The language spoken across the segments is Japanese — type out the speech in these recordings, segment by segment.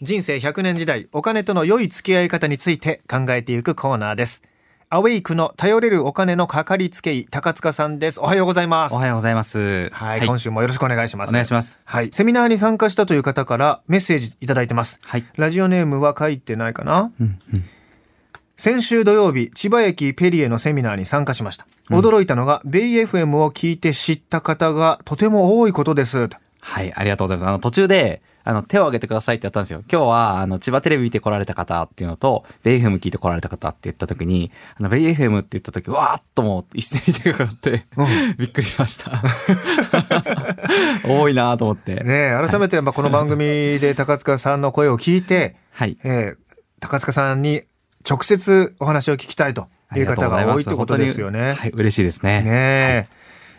人生100年時代お金との良い付き合い方について考えていくコーナーです。アウェイクの頼れるお金のかかりつけ医高塚さんです。おはようございます。おはようございます。はい、今週もよろしくお願いします。お願いします。はい。セミナーに参加したという方からメッセージいただいてます。はい。ラジオネームは書いてないかな？うんうん。先週土曜日千葉駅ペリエのセミナーに参加しました驚いたのが、ベイ FM を聞いて知った方がとても多いことですはい、ありがとうございます。あの、途中で、あの、手を挙げてくださいってやったんですよ。今日は、あの、千葉テレビ見て来られた方っていうのと、ベイ FM 聞いて来られた方って言った時に、あの、ベイ FM って言った時、わーっともう一斉に手がかかって、びっくりしました。多いなと思って。ねえ改めてまあこの番組で高塚さんの声を聞いて、はい。えー高塚さんに直接お話を聞きたいという方が多いってことですよね。はい、嬉しいですね。ねえ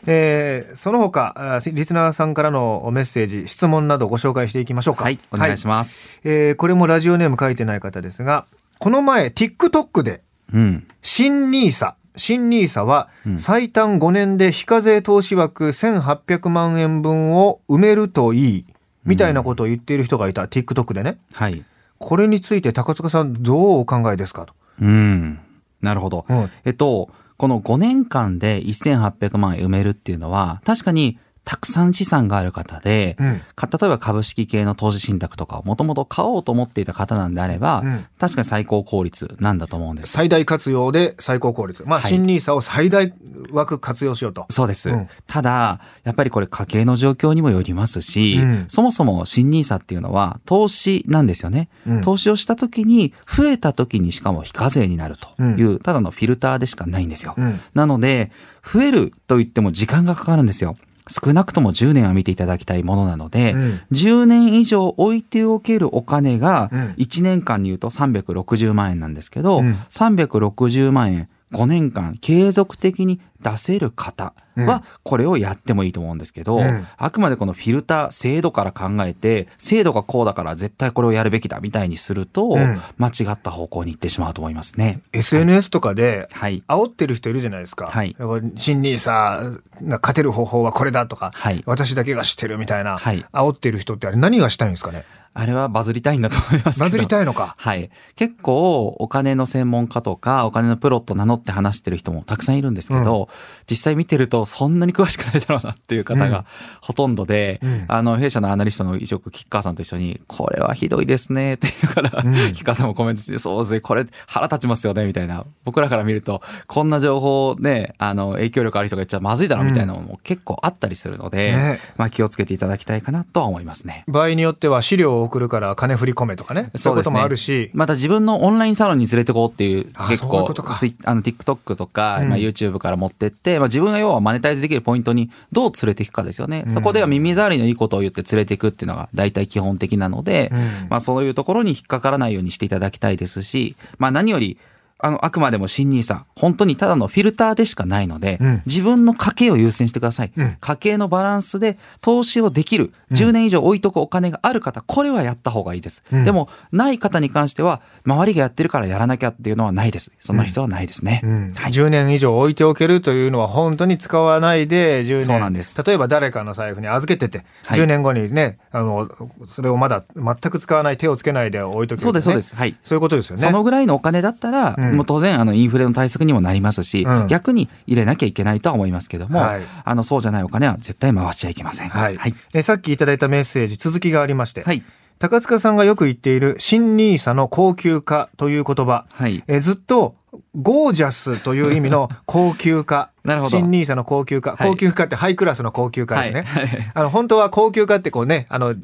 えーその他あリスナーさんからのメッセージ質問などご紹介していきましょうか。はい、お願いしまます。えーこれもラジオネーム書いてない方ですがこの前 TikTok でうん。新ニーサ新ニーサはうん最短5年で非課税投資枠1800万円分を埋めるといいみたいなことを言っている人がいた TikTok でねはい。これについて高塚さんどうお考えですかと。うん。なるほど。うんえっと、この5年間で1800万円埋めるっていうのは、確かにたくさん資産がある方で、うんか例えば株式系の投資信託とかをもともと買おうと思っていた方なんであれば、うん確かに最高効率なんだと思うんです。最大活用で最高効率。まあ、はい新ニーサを最大枠活用しようと。そうです、うんただ、やっぱりこれ家計の状況にもよりますし、うんそもそも新ニーサっていうのは投資なんですよね。うん投資をした時に増えた時にしかも非課税になるという、ただのフィルターでしかないんですよ。うんなので、増えると言っても時間がかかるんですよ。少なくとも10年は見ていただきたいものなので、うん。10年以上置いておけるお金がうん。1年間に言うと360万円なんですけど、うん。360万円5年間継続的に出せる方はこれをやってもいいと思うんですけど、うんあくまでこのフィルター制度から考えて制度がこうだから絶対これをやるべきだみたいにすると、うん間違った方向に行ってしまうと思いますね。SNS とかではい。煽ってる人いるじゃないですか。はい新ニーサが勝てる方法はこれだとか、はい私だけが知ってるみたいな、はい煽ってる人ってあれ何がしたいんですかね？あれはバズりたいんだと思います。バズりたいのか。はい。結構お金の専門家とかお金のプロと名乗って話してる人もたくさんいるんですけど、実際見てるとそんなに詳しくないだろうなっていう方うん。がほとんどで、うん。あの弊社のアナリストの一億吉川さんと一緒にこれはひどいですねって言いながら、うん。吉川さんもコメントしてそうですねこれ腹立ちますよねみたいな。僕らから見るとこんな情報をねあの影響力ある人が言っちゃまずいだろうみたいなのも結構あったりするので、ね。まあ気をつけていただきたいかなとは思いますね。場合によっては資料を送るから金振り込めとかね。そういうこともあるし。また自分のオンラインサロンに連れてこうっていうあ結構そういうあの TikTok とか、うん。まあ、YouTube から持ってって、まあ、自分が要はマネタイズできるポイントにどう連れていくかですよね、うん。そこでは耳障りのいいことを言って連れていくっていうのが大体基本的なので、うん。まあ、そういうところに引っかからないようにしていただきたいですし、まあ、何よりあのあくまでも新ニーサ本当にただのフィルターでしかないので、うん。自分の家計を優先してください、うん。家計のバランスで投資をできる。10年以上置いとくお金がある方これはやった方がいいです、うん。でもない方に関しては周りがやってるからやらなきゃっていうのはないです。そんな必要はないですね、うん。はい。10年以上置いておけるというのは本当に使わないで10年。そうなんです。例えば誰かの財布に預けてて、はい。10年後にねあのそれをまだ全く使わない手をつけないで置いとける、ね、そうですそうです。はい。そういうことですよね。そのぐらいのお金だったら、うんもう当然あのインフレの対策にもなりますし、うん。逆に入れなきゃいけないとは思いますけども、はい。あのそうじゃないお金は絶対回しちゃいけません。はい。はい。えさっきいただいたメッセージ続きがありまして、はい。高塚さんがよく言っている新ニーサの高級化という言葉、はい。えずっとゴージャスという意味の高級化。なるほど。新ニーサの高級化、はい。高級化ってハイクラスの高級化ですね、はい。あの本当は高級化ってこうねあの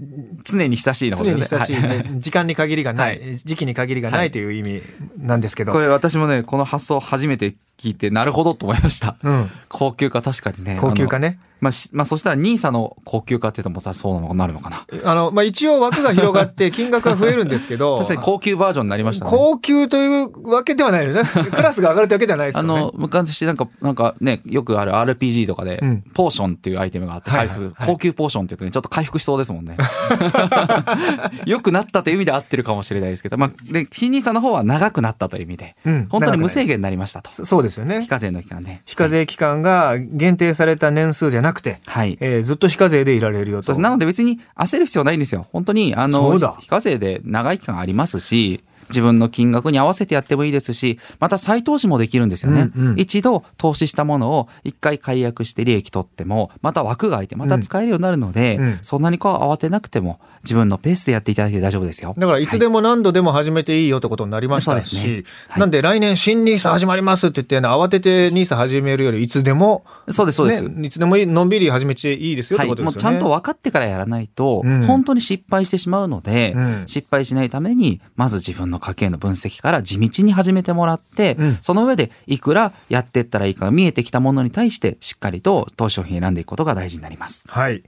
常に久しいのこと常でに久しい、ね。時間に限りがない、は時期に限りがなはいいという意味なんですけど、これ私もね、この発想初めて聞いて、なるほどと思いました。うん、高級化確かにね。高級化ね。まあ、しまあ、そしたらニーサの高級化っていうともさ、そうなのなるのかな。あの、まあ、一応枠が広がって 金額が増えるんですけど確かに高級バージョンになりましたね。高級というわけではないよね。か クラスが上がるだけじゃないですあよね。の、昔なんか、なんかね、よくある RPG とかで、うんポーションっていうアイテムがあって、はい回復、はい高級ポーションって言うとね、ちょっと回復しそうですもんね。良くなったという意味で合ってるかもしれないですけど、まあ、で、新ニさんの方は長くなったという意味で、うん本当に無制限になりましたと。そそうですよね非。課税の期間ね。非課税期間が限定された年数じゃなくて、はい。えーずっと非課税でいられるよと。なので別に焦る必要ないんですよ。本当に、あの非課税で長い期間ありますし、自分の金額に合わせてやってもいいですし、また再投資もできるんですよね。うんうん。一度投資したものを一回解約して利益取っても、また枠が空いてまた使えるようになるので、うん。うん。そんなにこう慌てなくても自分のペースでやっていただいて大丈夫ですよ。だからい。つでも何度でも始めていいよってことになりましたし、ね。はい。なんで来年新ニーサ始まりますって言って、慌ててニーサ始めるよりいつでも、そうです、そうです。ね、いつでもいいのんびり始めていいですよっはい、てことですよね。もうちゃんと分かってからやらないと、うん。本当に失敗してしまうので、うん。失敗しないためにまず自分の家計の分析から地道に始めてもらって、うんその上でいくらやっていったらいいかが見えてきたものに対してしっかりと投資商品選んでいくことが大事になります。はい。はい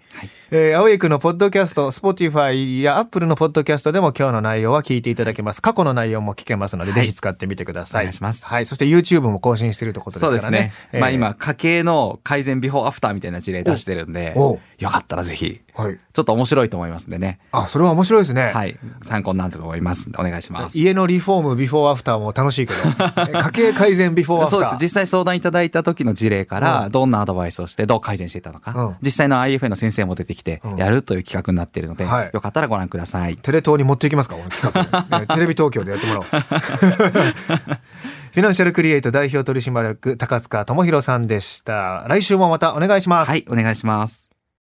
えー、 AWAKE のポッドキャスト、Spotify や Apple のポッドキャストでも今日の内容は聞いていただけます。過去の内容も聞けますので、はいぜひ使ってみてください。お願いしますはい。そして YouTube も更新しているということですからね。えーまあ今、家計の改善ビフォーアフターみたいな事例出してるんでよかったらぜひ、はい。ちょっと面白いと思いますんでね。あ、それは面白いですね。はい。参考になると思いますお願いします。家のリフォームビフォーアフターも楽しいけど、え 家計改善ビフォーアフター。そうです。実際相談いただいた時の事例から、どんなアドバイスをして、どう改善していったのか、うん実際の IFA の先生も出てきてうん、やるという企画になっているので、はいよかったらご覧ください。テレ東に持っていきますかこの企画、ね テレビ東京でやってもらおう。フィナンシャルクリエイト代表取締役高塚智博さんでした。来週もまたお願いします。はい、お願いします。